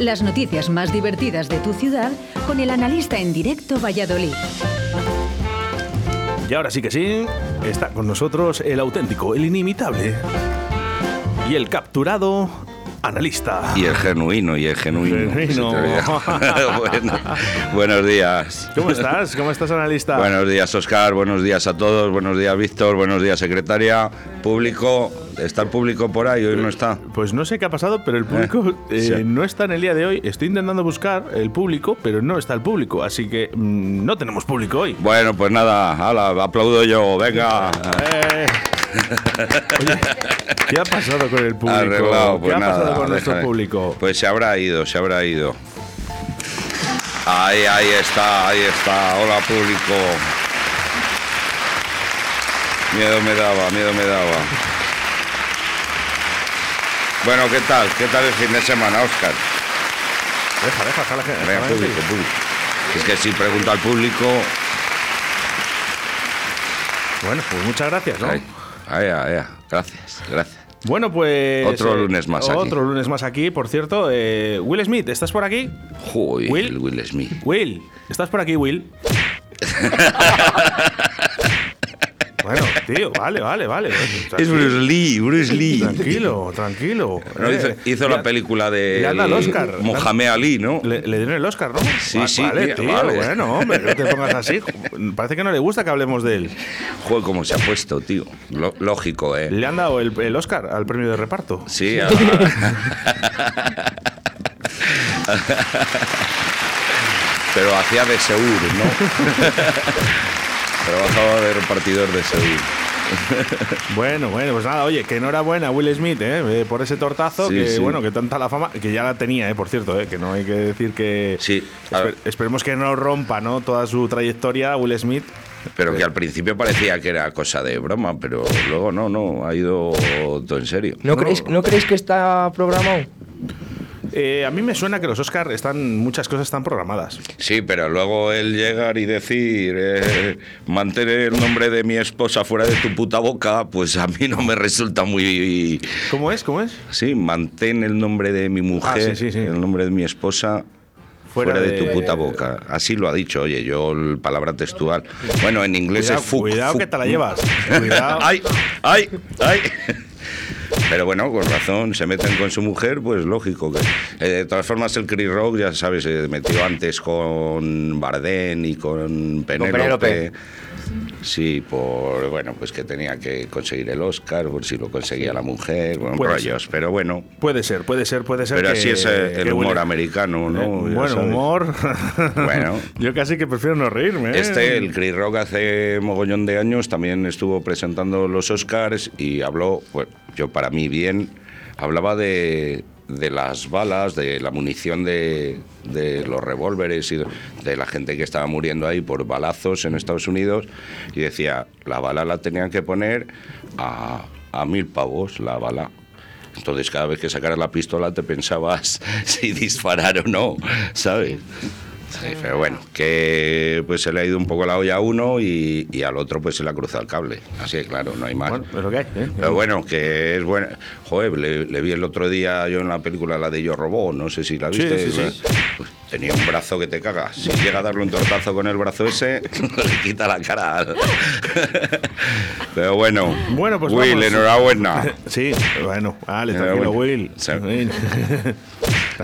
Las noticias más divertidas de tu ciudad con el analista en directo Valladolid. Y ahora sí que sí, está con nosotros el auténtico, el inimitable y el capturado analista. Y el genuino, y el genuino. Genuino. Bueno, buenos días. ¿Cómo estás? ¿Cómo estás, analista? Buenos días, Oscar. Buenos días a todos. Buenos días, Víctor. Buenos días, secretaria. Público. ¿Está el público por ahí? Hoy no está. Pues no sé qué ha pasado, pero el público eh, sí. no está en el día de hoy. Estoy intentando buscar el público, pero no está el público. Así que mm, no tenemos público hoy. Bueno, pues nada. Hala, aplaudo yo. Venga. Eh. Oye, ¿qué ha pasado con el público? Arreglado, pues ¿Qué ha pasado con nuestro público? Pues se habrá ido, se habrá ido. Ahí, ahí está, ahí está. Hola, público. Miedo me daba, miedo me daba. Bueno, ¿qué tal? ¿Qué tal el fin de semana, Oscar? Deja, deja, deja la gente. Venga, público, público. Es que si pregunto al público. Bueno, pues muchas gracias, ¿no? Ahí, ahí, ahí, Gracias, gracias. Bueno, pues. Otro eh, lunes más aquí. Otro lunes más aquí, por cierto. eh, Will Smith, ¿estás por aquí? Joder, Will. Will Smith. Will, ¿estás por aquí, Will? bueno, tío, vale, vale, vale. Es Bruce Lee, Bruce Lee. Tranquilo, tranquilo. Hizo, Eh, hizo la película de le han dado el Oscar. Mohamed Ali, ¿no? Le, le dieron el Oscar, ¿no? Sí, sí, Vale, tío, vale. bueno, hombre, no te pongas así. Parece que no le gusta que hablemos de él. Joder, cómo se ha puesto, tío. Lo- lógico, ¿eh? Le han dado el, el Oscar al premio de reparto. Sí. a- Pero hacía de Seur, ¿no? Trabajaba de repartidor de Seur. Bueno, bueno, pues nada, oye, que enhorabuena Will Smith, ¿eh? Eh, por ese tortazo, Sí, que sí. bueno, que tanta la fama, que ya la tenía, ¿eh? Por cierto, ¿eh? Que no hay que decir que... Sí, a Espe- ver. esperemos que no rompa, ¿no? Toda su trayectoria Will Smith. Pero que al principio parecía que era cosa de broma, pero luego no, no, ha ido todo en serio. ¿No, creéis, ¿No creéis que está programado? Eh, a mí me suena que los Oscar están, muchas cosas están programadas. Sí, pero luego el llegar y decir, eh, mantener el nombre de mi esposa fuera de tu puta boca, pues a mí no me resulta muy... ¿Cómo es? ¿Cómo es? Sí, mantén el nombre de mi mujer, Ah, sí, sí, sí. el nombre de mi esposa fuera, Fuera de, de- tu puta boca. Así lo ha dicho, oye, yo el palabra textual. Bueno, en inglés Cuidado, es fuck. cuidado fuck. que te la llevas. Cuidado. ¡Ay! ¡Ay! ¡Ay! Pero bueno, con razón, se meten con su mujer, pues lógico que. eh, de todas formas, el Chris Rock, ya sabes, se metió antes con Bardem y con Penélope. Sí, por bueno, pues que tenía que conseguir el Oscar, por si lo conseguía la mujer, bueno, rollos, pero bueno. Puede ser, puede ser, puede ser. Pero que- así es eh, el humor americano, ¿no? Eh, bueno, sabes. humor. Bueno. Yo casi que prefiero no reírme. ¿eh? Este, el Chris Rock, hace mogollón de años también estuvo presentando los Oscars y habló, bueno, yo para mí bien, hablaba de, de las balas, de la munición de, los revólveres y de, de la gente que estaba muriendo ahí por balazos en Estados Unidos y decía, la bala la tenían que poner a, a mil pavos, la bala. Entonces cada vez que sacaras la pistola te pensabas si disparar o no, ¿sabes? Sí, pero bueno, que pues se le ha ido un poco la olla a uno y, y al otro pues se le ha cruzado el cable. Así que claro, no hay más. Bueno, hay. ¿eh? Pero bueno, que es bueno. Joder, le, le vi el otro día yo en la película, la de Yo Robó, no sé si la viste. sí, sí. Pues tenía un brazo que te cagas. Si llega a darle un tortazo con el brazo ese, le quita la cara. Pero bueno, Bueno, pues Will, vamos. enhorabuena. Sí, bueno, vale, Pero tranquilo, Will.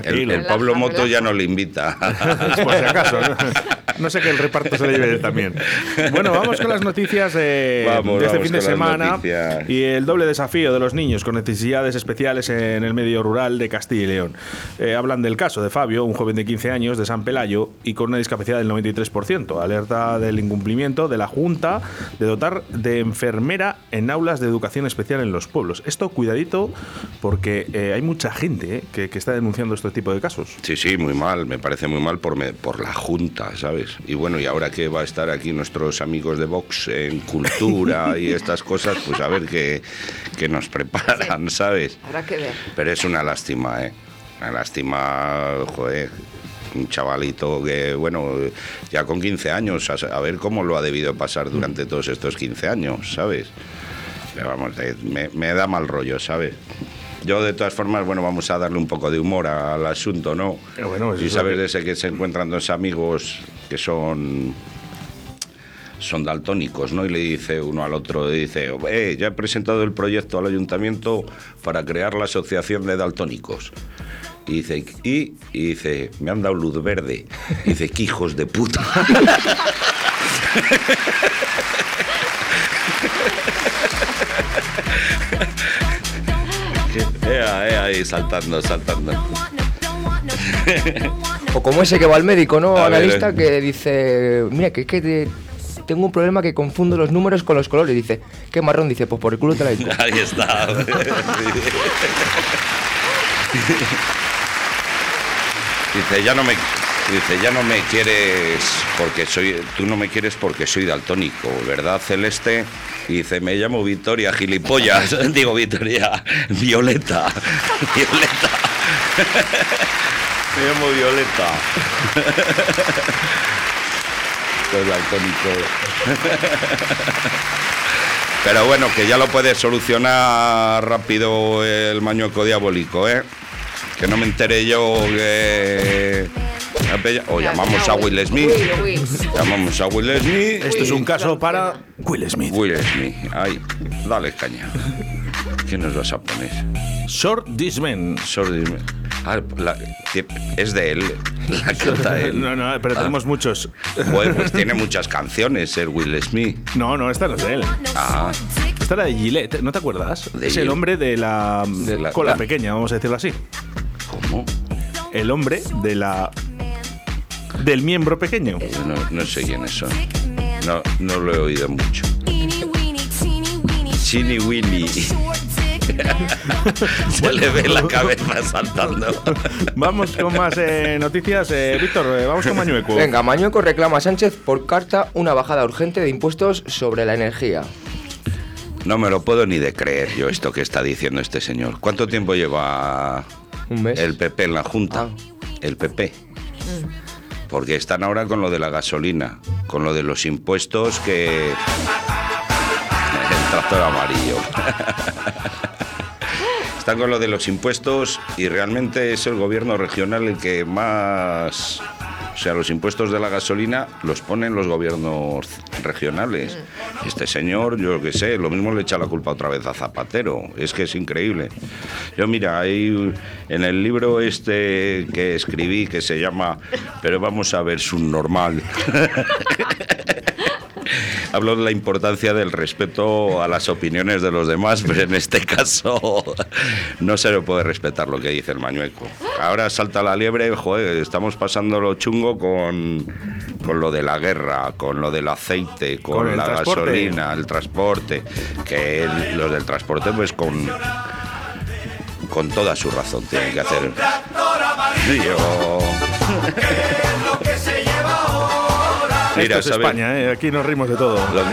El, Pablo Moto ya no le invita. Por si acaso. ¿no? No sé que el reparto se le lleve él también. Bueno, vamos con las noticias de, Vamos, de este vamos fin de semana y el doble desafío de los niños con necesidades especiales en el medio rural de Castilla y León. Eh, hablan del caso de Fabio, un joven de 15 años de San Pelayo y con una discapacidad del 93%. Alerta del incumplimiento de la Junta de dotar de enfermera en aulas de educación especial en los pueblos. Esto, cuidadito, porque eh, hay mucha gente eh, que, que está denunciando este tipo de casos. Sí, sí, muy mal, me parece muy mal por, me- por la Junta, ¿sabes? Y bueno, y ahora que va a estar aquí nuestros amigos de Vox en cultura y estas cosas, pues a ver qué, qué nos preparan, ¿sabes? Habrá que ver. Pero es una lástima, ¿eh? Una lástima, joder. Un chavalito que, bueno, ya con 15 años, a, ver cómo lo ha debido pasar durante todos estos 15 años, ¿sabes? Pero vamos, eh, me, me da mal rollo, ¿sabes? Yo, de todas formas, bueno, vamos a darle un poco de humor al asunto, ¿no? Eh, bueno, y es sabes de ese que se encuentran dos amigos que son son daltónicos, ¿no? Y le dice uno al otro, le dice, eh, ya he presentado el proyecto al ayuntamiento para crear la asociación de daltónicos. Y dice, y, y dice, me han dado luz verde. Y dice, qué hijos de puta. Ea, ea, ahí saltando, saltando. O como ese que va al médico, ¿no? A ver, Analista eh. que dice, mira, que es que te- tengo un problema que confundo los números con los colores. Dice, ¿qué marrón? Dice, pues por el culo te la hinco. Ahí está. Dice, ya no me dice, ya no me quieres porque soy tú no me quieres porque soy daltónico, ¿verdad, Celeste? Y dice, me llamo Victoria Gilipollas. Digo, Victoria, Violeta. Violeta. Me llamo Violeta. Soy daltónico. Pero bueno, que ya lo puede solucionar rápido el mañueco diabólico, ¿eh? Que no me enteré yo que... O llamamos a Will Smith. Llamamos a Will Smith. Esto es un caso para Will Smith. Will Smith. Ay, dale caña. ¿Qué nos vas a poner? Short This Man. Sorry. Ah, la- que- es de él. La canta él. No, no, pero Ah. tenemos muchos. Bueno, pues tiene muchas canciones el Will Smith. No, no, esta no es de él. Ah, Esta era de Gillette, ¿no te acuerdas? De es Gillette. el hombre de la, De la- cola la- pequeña, vamos a decirlo así. ¿cómo? El hombre de la del miembro pequeño. No, no sé quién es eso. No, no lo he oído mucho. Chini Willy. Se le ve la cabeza saltando. Vamos con más eh, noticias. Eh, Víctor, eh, vamos con Mañueco. Venga, Mañueco reclama a Sánchez por carta una bajada urgente de impuestos sobre la energía. No me lo puedo ni de creer yo esto que está diciendo este señor. ¿Cuánto tiempo lleva Un mes. el PP en la Junta? Ah. El PP. Porque están ahora con lo de la gasolina, con lo de los impuestos que... El tractor amarillo. Están con lo de los impuestos y realmente es el gobierno regional el que más... O sea, los impuestos de la gasolina los ponen los gobiernos regionales. Este señor, yo qué sé, lo mismo le echa la culpa otra vez a Zapatero. Es que es increíble. Yo mira, hay en el libro este que escribí que se llama Pero vamos a ver subnormal. Hablo de la importancia del respeto a las opiniones de los demás, pero en este caso no se le puede respetar lo que dice el mañueco. Ahora salta la liebre, joder, estamos pasando lo chungo con, con lo de la guerra, con lo del aceite, con, la transporte. gasolina, el transporte, que el- los del transporte pues con, con toda su razón tienen que hacer. Yo... Esto es ¿sabes? España, eh, aquí nos rimos de todo. Lo-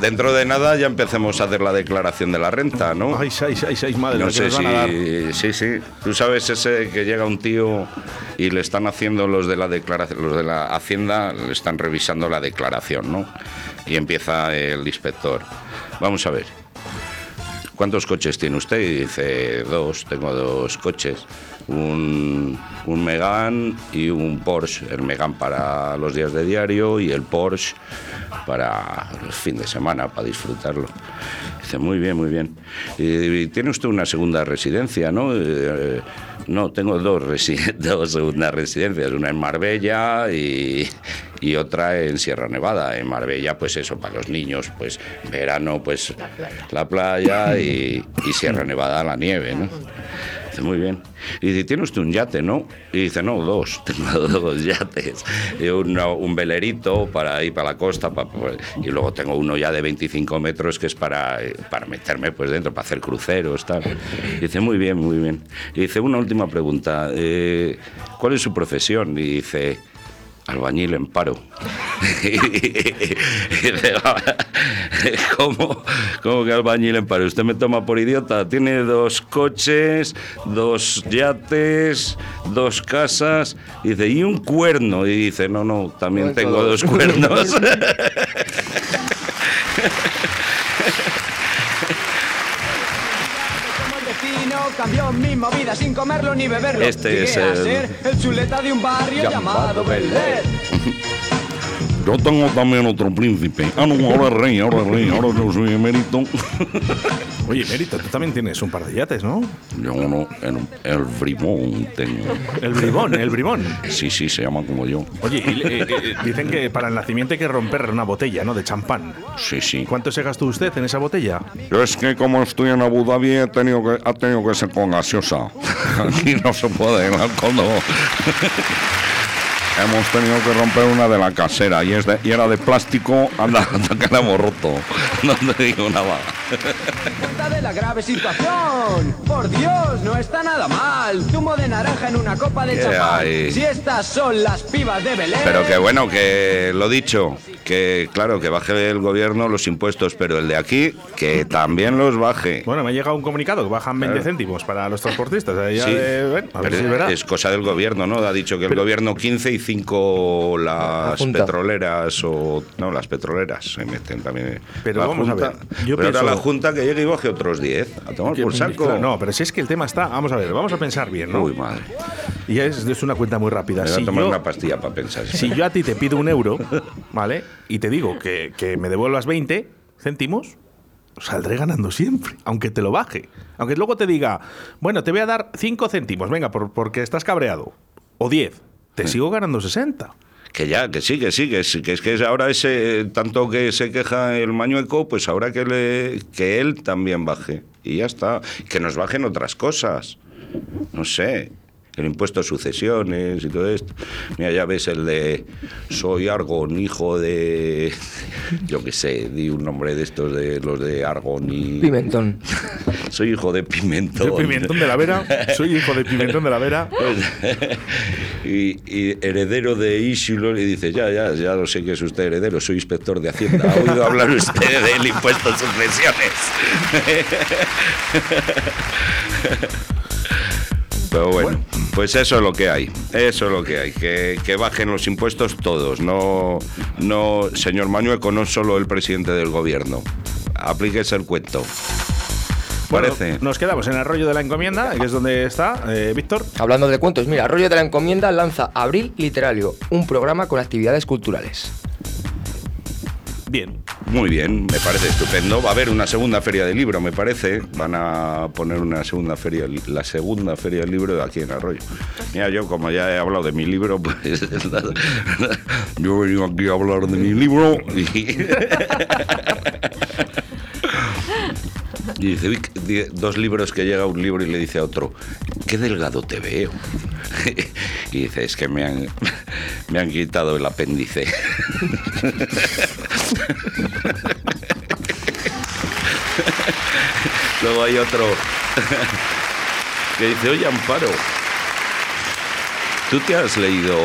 Dentro de nada ya empecemos a hacer la declaración de la renta, ¿no? Ay, seis, seis, seis, madre, no lo que sé nos van a dar. Sí, sí. Tú sabes ese que llega un tío y le están haciendo los de la declaración, los de la Hacienda, le están revisando la declaración, ¿no? Y empieza el inspector. Vamos a ver. ¿Cuántos coches tiene usted? Y dice, dos, tengo dos coches. Un, un y un Porsche. El Megane para los días de diario y el Porsche para el fin de semana, para disfrutarlo. Dice, muy bien, muy bien. Y, tiene usted una segunda residencia, ¿no? Eh, no, tengo dos, dos segundas residencias, una en Marbella y, y otra en Sierra Nevada. En Marbella, pues eso, para los niños, pues verano, pues la playa y, y Sierra Nevada, la nieve, ¿no? Dice, muy bien. Y dice, ¿tiene usted un yate, no? Y dice, no, dos, tengo dos yates. Y uno, un velerito para ir para la costa, pa- pa- y luego tengo uno ya de 25 metros que es para, para meterme pues dentro, para hacer cruceros, tal. Y dice, muy bien, muy bien. Y dice, una última pregunta, eh, ¿cuál es su profesión? Y dice, albañil en paro. ¿Cómo, ¿Cómo que albañil en paro? ¿Usted me toma por idiota? Tiene dos coches, dos yates, dos casas. Y dice, y un cuerno. Y dice, no, no, también Tengo dos cuernos. vino cambió mi movida sin comerlo ni beberlo. Este Llegué es a el- ser el chuleta de un barrio llamado Bel Air. Yo tengo también otro príncipe. Ah, no, ahora es rey, ahora es rey, ahora yo soy emérito. Oye, Mérito, tú también tienes un par de yates, ¿no? Yo no, el, el bribón tengo. El bribón, el bribón. Sí, sí, se llama como yo. Oye, y, eh, eh, dicen que para el nacimiento hay que romper una botella, ¿no? De champán. Sí, sí. ¿Cuánto se gastó usted en esa botella? Yo es que como estoy en Abu Dhabi he tenido que, ha tenido que ser con gaseosa. Aquí no se puede, no. Hemos tenido que romper una de la casera y, es de- y era de plástico, anda, anda que la hemos roto. No te digo nada. Cuenta de la grave situación. Por Dios, no está nada mal. Zumo de naranja en una copa de ¿Qué champán. Si estas son las pibas de Belén. Pero que bueno, que lo dicho, que claro, que baje el gobierno los impuestos, pero el de aquí, que también los baje. Bueno, me ha llegado un comunicado que bajan 20 Claro. céntimos para los transportistas. eh, ya Sí, de- bueno, a ver pero si verá. es cosa del gobierno, ¿no? Ha dicho que el gobierno 15 y 5 La las petroleras o no, las petroleras se meten también. Pero la vamos a Junta, ver, yo pero ahora pienso- la Junta que llegue y baje otros 10. A tomar por saco. claro, no, pero si es que el tema está. Vamos a ver, vamos a pensar bien, ¿no? Uy, madre. Y es, es una cuenta muy rápida. Me voy Si a tomar yo, una pastilla para pensar. si yo a ti te pido un euro, ¿vale? Y te digo que, que me devuelvas 20 céntimos, saldré ganando siempre, aunque te lo baje. Aunque luego te diga, bueno, te voy a dar 5 céntimos, venga, por- porque estás cabreado. O 10, te sigo ganando 60. Que ya, que sí, que sí, que, sí, que es que ahora ese, tanto que se queja el mañueco, pues ahora que, le, que él también baje. Y ya está. Que nos bajen otras cosas. No sé. El impuesto a sucesiones y todo esto. Mira, ya ves el de soy Argon, hijo de. Yo qué sé, di un nombre de estos de los de Argon y. Pimentón. Soy hijo de Pimentón. Yo, Pimentón de la Vera, soy hijo de Pimentón de la Vera. y, y heredero de Isilor y dice, ya, ya, ya lo sé que es usted heredero, soy inspector de Hacienda. ¿Ha oído hablar usted del impuesto a sucesiones? Pero bueno, pues eso es lo que hay, eso es lo que hay, que, que bajen los impuestos todos, no, no, señor Mañueco, no solo el presidente del gobierno, aplíquese el cuento. Bueno, Parece. nos quedamos en rollo de la encomienda, que es donde está eh, Víctor. Hablando de cuentos, mira, Rollo de la Encomienda lanza Abril Literario, un programa con actividades culturales. Bien. Muy bien, me parece estupendo. Va a haber una segunda feria del libro, me parece. Van a poner una segunda feria, la segunda feria del libro aquí en Arroyo. Mira, yo como ya he hablado de mi libro, pues yo he venido aquí a hablar de mi libro y... Y dice, "Uy, di- dos libros que llega un libro y le dice a otro, qué delgado te veo. Y dice, es que me han, me han quitado el apéndice. Luego hay otro que dice, oye Amparo, ¿tú te has leído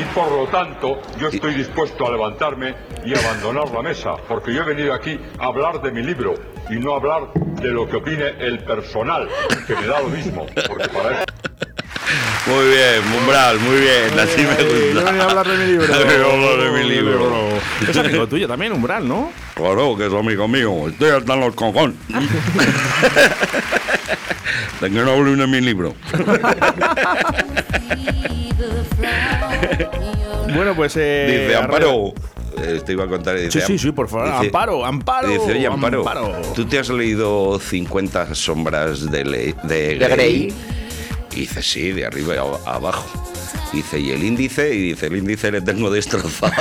Y por lo tanto, yo estoy dispuesto a levantarme y abandonar la mesa, porque yo he venido aquí a hablar de mi libro y no a hablar de lo que opine el personal, que me da lo mismo, porque para eso Muy bien, Umbral, muy bien, así me yo gusta. venía a hablar de mi libro. Yo hablar de mi libro. Es amigo tuyo también, Umbral, ¿no? Claro, que es amigo mío, estoy hasta en los cojones. De que no hable de mi libro. Bueno, pues. Eh, Dice, Amparo. eh, te iba a contar. Dice, Sí, sí, sí, por favor. Amparo, Amparo, Dice, oye, Amparo, Amparo. ¿tú te has leído 50 sombras de De Grey. Y dice, sí, de arriba a, abajo. Dice, ¿y el índice? Y dice, el índice le tengo destrozado.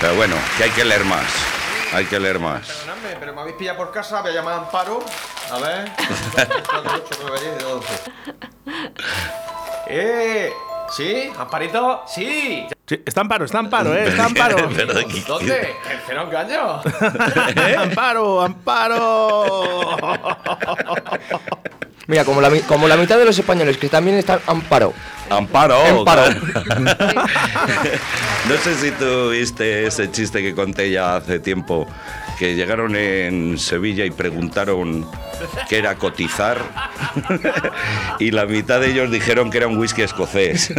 Pero bueno, que hay que leer más. Hay que leer más. Perdonadme, pero me habéis pillado por casa, voy a llamar a Amparo. A ver. 4, 8, 9, 10, 12. ¡Eh! ¿Sí? ¿Amparito? ¡Sí! Sí, está Amparo, está Amparo, ¿eh? Está Amparo. Pero de aquí- ¿Dónde? ¡El cero engaño! ¿Eh? Amparo, Amparo. Mira, como la, como la mitad de los españoles que también están amparo. Amparo. Amparo. no sé si tú viste ese chiste que conté ya hace tiempo, que llegaron en Sevilla y preguntaron qué era cotizar y la mitad de ellos dijeron que era un whisky escocés.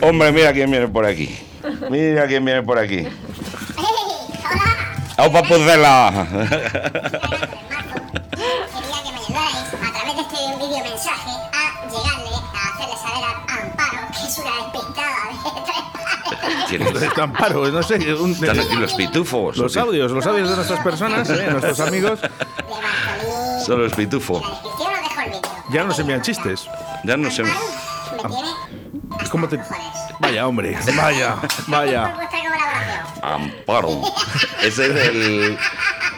Hombre, mira quién viene por aquí. Mira quién viene por aquí. ¡Aupa Pucela! Quería que me ayudarais a través de este vídeo mensaje ¿Quién es? Amparo, no sé. un- Están aquí los pitufos. los audios, los audios de nuestras personas, eh, nuestros amigos. Son los pitufos. Vídeo. ya nos envían chistes. Ya no me tiene hasta ¿Cómo te.? Vaya, hombre, vaya, vaya. Amparo. Ese es el.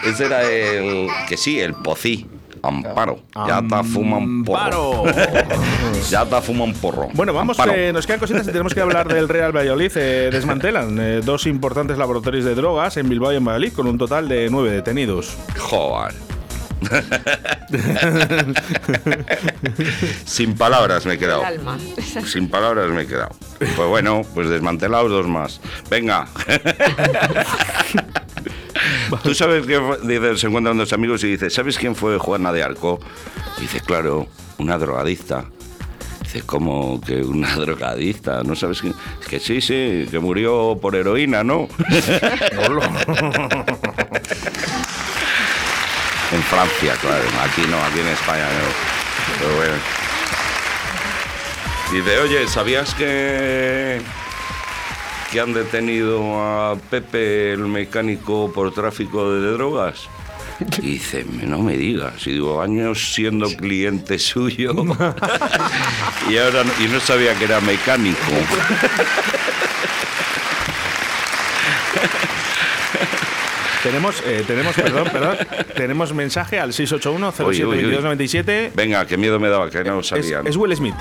Ese era el. Que sí, el pocí. Amparo. Ya te fuman porro. Amparo. Ya te fuman porro. Bueno, vamos, eh, nos quedan cositas y tenemos que hablar del Real Valladolid. Eh, desmantelan eh, dos importantes laboratorios de drogas en Bilbao y en Valladolid con un total de nueve detenidos. Joder. Sin palabras me he quedado. Sin palabras me he quedado. Pues bueno, pues desmantelados dos más. Venga. Tú sabes que dice, se encuentran dos amigos y dice, ¿sabes quién fue Juana de Arco? Y dice, claro, una drogadicta. Dice, ¿cómo que una drogadicta? ¿No sabes quién? Es que sí, sí, que murió por heroína, ¿no? en Francia, claro. Aquí no, aquí en España no. Pero bueno. Dice, oye, ¿sabías que que han detenido a Pepe el mecánico por tráfico de drogas? Y dice, no me digas, y digo, años siendo cliente suyo y ahora no, y no sabía que era mecánico. Tenemos, eh, tenemos, perdón, perdón, tenemos mensaje al 681 Uy, uy, uy. 07 Venga, qué miedo me daba, que no Es, sabía. es Will Smith.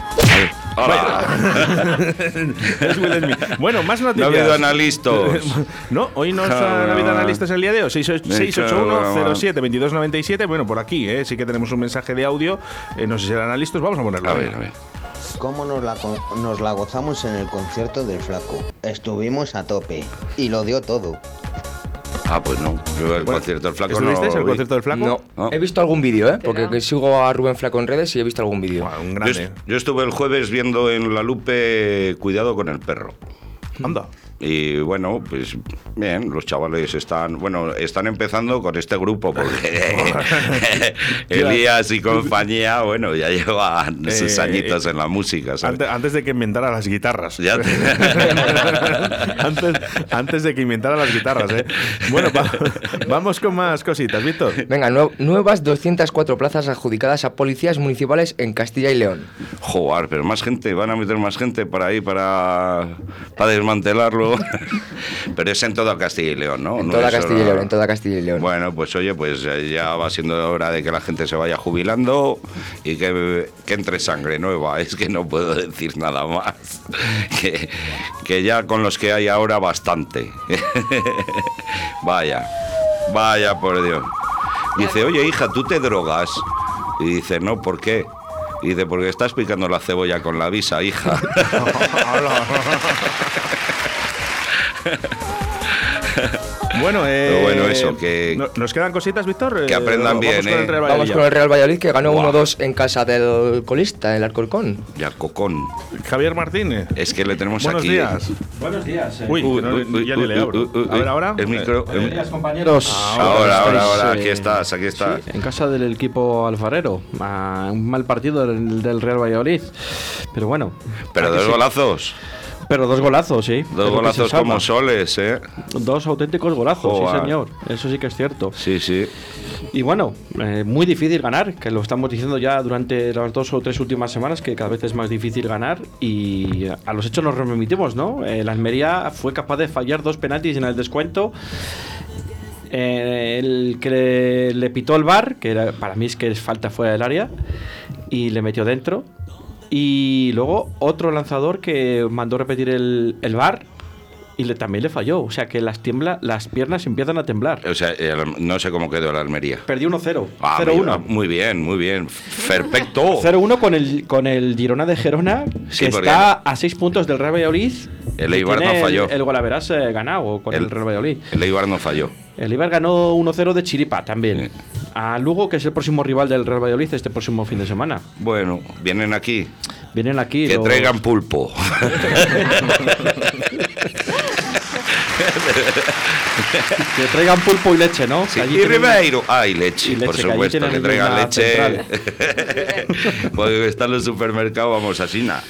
Hola. Es Will Smith. Bueno, más No ha noticias. habido analistas. No, hoy no han habido analistas el día de hoy. 681 Joder. 07 2297 Bueno, por aquí, eh, sí que tenemos un mensaje de audio. Eh, no sé si serán analistas. Vamos a ponerlo. A ver, a ver. ¿Cómo nos la, co- nos la gozamos en el concierto del Flaco? Estuvimos a tope y lo dio todo. Ah, pues no. Yo el Bueno, concierto del flaco no. ¿Estuvisteis lo el vi. concierto del Flaco? No, No. he visto algún vídeo, ¿eh? Porque que sigo a Rubén Flaco en redes y he visto algún vídeo. Un Yo, grande. est- yo estuve el jueves viendo en la Lupe Cuidado con el perro. Anda. Y bueno, pues bien, los chavales están, bueno, están empezando con este grupo porque Elías y compañía, bueno, ya llevan sus Eh, añitos en la música, ¿sabes? Antes, antes de que inventara las guitarras. Ya te- antes, antes de que inventara las guitarras, ¿eh? Bueno, va- vamos con más cositas, Víctor. Venga, nue- nuevas 204 plazas adjudicadas a policías municipales en Castilla y León. Joder, pero más gente, van a meter más gente para ahí, para, para desmantelarlo. Pero es en todo Castilla y León, ¿no? En No toda Castilla y León, en toda Castilla y León. Bueno, pues oye, pues ya va siendo hora de que la gente se vaya jubilando y que, que entre sangre nueva. Es que no puedo decir nada más. Que, que ya con los que hay ahora bastante. vaya, vaya por Dios. Dice, oye hija, ¿tú te drogas? Y dice, no, ¿por qué? Y dice, porque estás picando la cebolla con la visa, hija. Bueno, eh, Pero bueno, eso, que- no- ¿Nos quedan cositas, Víctor? Que Eh, aprendan vamos bien, con el eh. Real Vamos Valladolid. con el Real Valladolid que ganó Buah. 1-2 en casa del colista, el Alcorcón. ya, cocón. Javier Martínez. Es que le tenemos Buenos aquí. días. Buenos días. eh. Uy, que no- Uy, uy, ya uy, le abro. uy, uy, A ver, ahora. El micro. Buenos el- días, compañeros. Ahora, ahora, Estáis, ahora, eh, aquí estás, aquí estás. sí, en casa del equipo alfarero. Ah, un mal partido del, del Real Valladolid. Pero bueno. Pero dos sí. Pero dos golazos, sí. Dos golazos como soles, ¿eh? Dos auténticos golazos, sí, señor. Eso sí que es cierto. Sí, sí. Y bueno, eh, muy difícil ganar, que lo estamos diciendo ya durante las dos o tres últimas semanas, que cada vez es más difícil ganar y a los hechos nos remitimos, ¿no? Eh, la Almería fue capaz de fallar dos penaltis en el descuento. Eh, el que le, le pitó el bar, que era- para mí es que es falta fuera del área, y le metió dentro. Y luego otro lanzador que mandó repetir el, el bar y le, también le falló. O sea que las, tiembla, las piernas empiezan a temblar. O sea, el- no sé cómo quedó la Almería. Perdió 1-0. Ah, 0-1. mira, Muy bien, muy bien. Perfecto. 0-1 con el, con el Girona de Gerona, Sí, que está a 6 puntos del Real Valladolid. El Eibar no falló. El, el Golaveras eh, ganado con el, El- Real Valladolid. El Eibar no falló. El Eibar ganó 1-0 de Chiripa también. Sí. A Lugo, que es el próximo rival del Real Valladolid este próximo fin de semana. Bueno, vienen aquí. Vienen aquí. Que los- traigan pulpo. que traigan pulpo y leche, ¿no? Sí, Allí y tienen- Ribeiro. Ah, y leche, Y leche, por supuesto, que traigan leche. Porque están en los supermercados, vamos así, nada.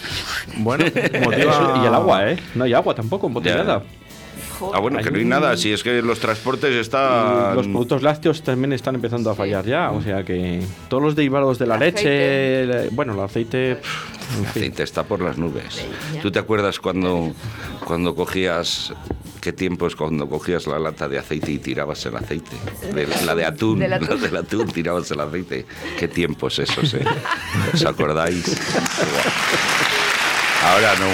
Bueno, motiva... y el agua, ¿eh? No hay agua tampoco, embotellada. Ah, bueno, que no hay nada. Si es que los transportes Y están. Los productos lácteos también están empezando a fallar ya, o sea que todos los derivados de la El leche, bueno, el aceite, pff, El fin. aceite está por las nubes. ¿Tú te acuerdas cuando, cuando cogías. ¿Qué tiempos cuando cogías la lata de aceite y tirabas el aceite? De- la de atún, Del atún. la del atún, tirabas el aceite. ¿Qué tiempos esos, eh? ¿Os acordáis? Ahora no.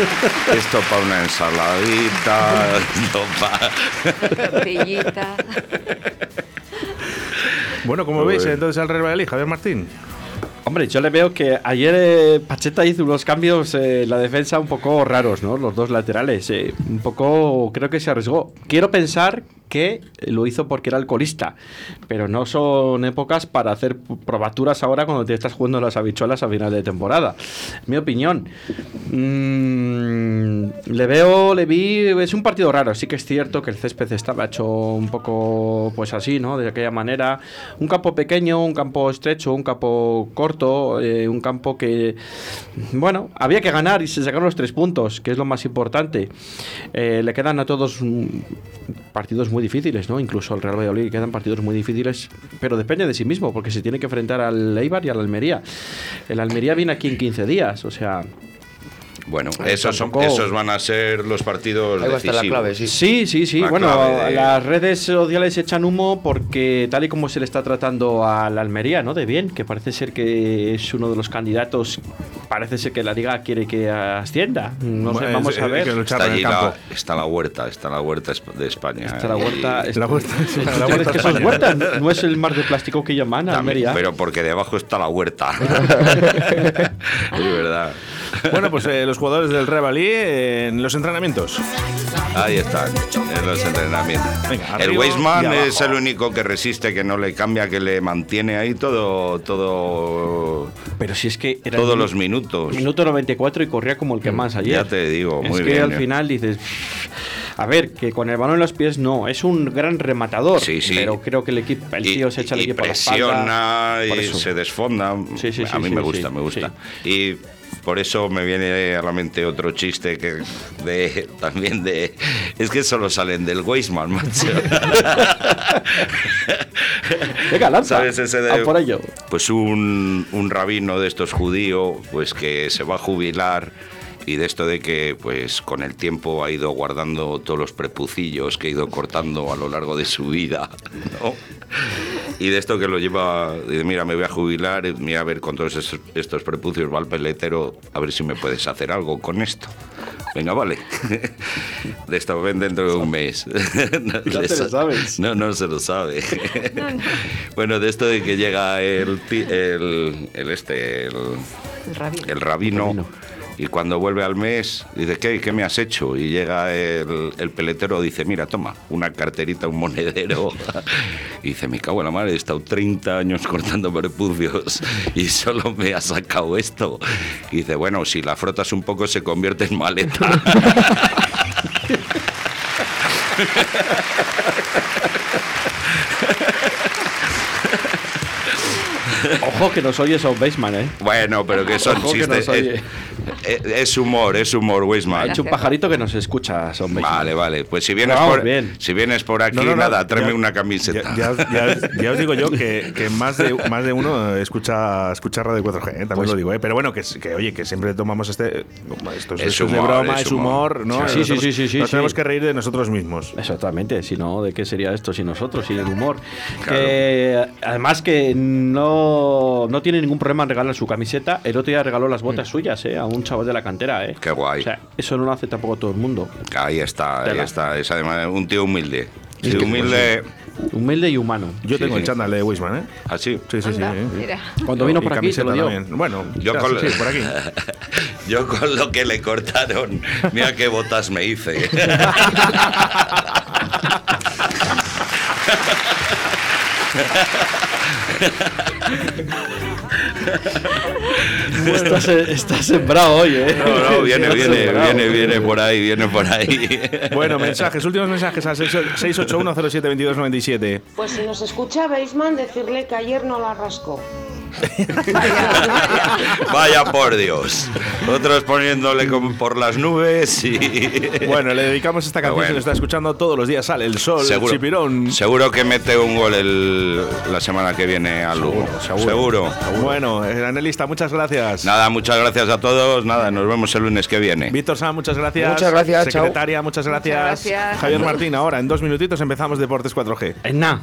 Esto para una ensaladita, esto para... Tortillita. Bueno, como veis entonces al Real Valladolid, Javier Martín. Hombre, yo le veo que ayer eh, Pacheta hizo unos cambios eh, en la defensa un poco raros, ¿no? Los dos laterales. eh, un poco, creo que se arriesgó. Quiero pensar que lo hizo porque era alcoholista, pero no son épocas para hacer probaturas ahora cuando te estás jugando las habichuelas a final de temporada. Mi opinión. Mm, le veo, le vi, es un partido raro. Sí que es cierto que el césped estaba hecho un poco, pues así, ¿no? De aquella manera. Un campo pequeño, un campo estrecho, un campo corto, eh, un campo que, bueno, había que ganar y se sacaron los tres puntos, que es lo más importante. Eh, le quedan a todos partidos muy difíciles, ¿no? Incluso al Real Valladolid quedan partidos muy difíciles, pero depende de sí mismo, porque se tiene que enfrentar al Eibar y al Almería. El Almería viene aquí en 15 días, o sea, Bueno, esos, son, tampoco- esos van a ser los partidos Ahí va a estar la decisivos. clave, sí. Sí, sí, sí. La bueno, clave de- las redes sociales echan humo porque tal y como se le está tratando a la Almería, ¿no? De bien, que parece ser que es uno de los candidatos, parece ser que la liga quiere que ascienda. No sé, Bueno, vamos es- a es ver. que Está, en allí el campo. la, está la huerta, está la huerta esp- de España. Está eh, la huerta. y- La huerta, sí, la ¿Tú huerta crees que eso es España. huerta? No es el mar de plástico que llaman a También, Almería. pero porque debajo está la huerta. es verdad. Bueno, pues eh, los jugadores del eh, en los entrenamientos. Ahí están, en los entrenamientos. Venga, el Weisman es el único que resiste, que no le cambia, que le mantiene ahí todo, todo, Pero si es que era todos el los minutos. Minuto 94 y corría como el que más ayer. Ya te digo, es muy que bien, al eh. final dices. A ver, que con el balón en los pies no, es un gran rematador. Sí, sí. Pero creo que el equipo, el Y- tío se echa el y equipo a la presiona espalda. Por y eso. se desfonda. Sí, sí, a mí sí, me gusta, sí, me gusta. Y por eso me viene a la mente otro chiste que de también de es que solo salen del Weisman, macho. Venga, lanza. ¿Sabes ese de A por ello. Pues un, un rabino de estos judíos, pues que se va a jubilar y de esto de que pues con el tiempo ha ido guardando todos los prepucillos que ha ido cortando a lo largo de su vida, ¿no? Y de esto que lo lleva, mira, me voy a jubilar, y mira a ver con todos estos, estos prepucios, va al peletero, a ver si me puedes hacer algo con esto. Venga, vale. De esto ven dentro de un mes. No, Ya te lo sabes. No, no se lo sabe. Bueno, de esto de que llega el, el, el este, el, El rabino. el rabino. Y cuando vuelve al mes dice, ¿qué, qué me has hecho? Y llega el, el peletero, dice, mira, toma, una carterita, un monedero. Y dice, me cago en la madre, he estado 30 años cortando prepucios y solo me ha sacado esto. Y dice, bueno, si la frotas un poco se convierte en maleta. Ojo que nos oye Son Baseman, ¿eh? Bueno, pero que son Ojo chistes. Es, es- es humor, es humor, Ha Weisman. hecho un pajarito que nos escucha, Son. Vale, vale. Pues si vienes, Vamos por, bien. si vienes por aquí, No, no, no, nada, tráeme ya- una camiseta. Ya, ya- ya- ya os digo yo que, que más, de, más de uno escucha, escucha Radio 4G, ¿eh? también Pues- lo digo. ¿eh? Pero bueno, que, que oye, que siempre tomamos este. Esto es, es de humor, broma, es es humor, ¿no? Sí, sí, Nosotros sí, sí, sí, Nos sí. tenemos que reír de nosotros mismos. Exactamente, si no, ¿de qué sería esto sin nosotros, sin el humor? Claro. Que además que no no, tiene ningún problema en regalar su camiseta. El otro día regaló las botas suyas, ¿eh? A un chaval de la cantera, ¿eh? Qué guay. O sea, eso no lo hace tampoco todo el mundo. Ahí está, ahí está. Es además un tío humilde. Es Sí, humilde. Humilde y humano. Yo Sí, tengo sí. el chándal de Wisman, ¿eh? Así. Sí, sí, sí. Anda, mira. Cuando vino Y por aquí, se camiseta lo dio. también. Bueno, Yo con, sí, sí, por aquí. yo con lo que le cortaron, mira qué botas me hice. Estás, estás sembrado hoy, ¿eh? No, no, viene, viene, sembrado. viene, viene por ahí, viene por ahí. Bueno, mensajes, últimos mensajes al 681072297. Pues si nos escucha Beisman, decirle que ayer no la rascó. Vaya por Dios. Otros poniéndole como por las nubes y. Bueno, le dedicamos esta canción Bueno. que lo está escuchando todos los días. Sale el sol, Seguro, el chipirón. seguro que mete un gol el- la semana que viene al Lugo. Seguro. Bueno, el analista, muchas gracias. Nada, muchas gracias a todos. Nada, nos vemos el lunes que viene. Víctor Sá, muchas gracias. Muchas gracias, chao. Secretaria, muchas gracias. gracias. Javier Martín, ahora en dos minutitos empezamos Deportes 4G. En nada.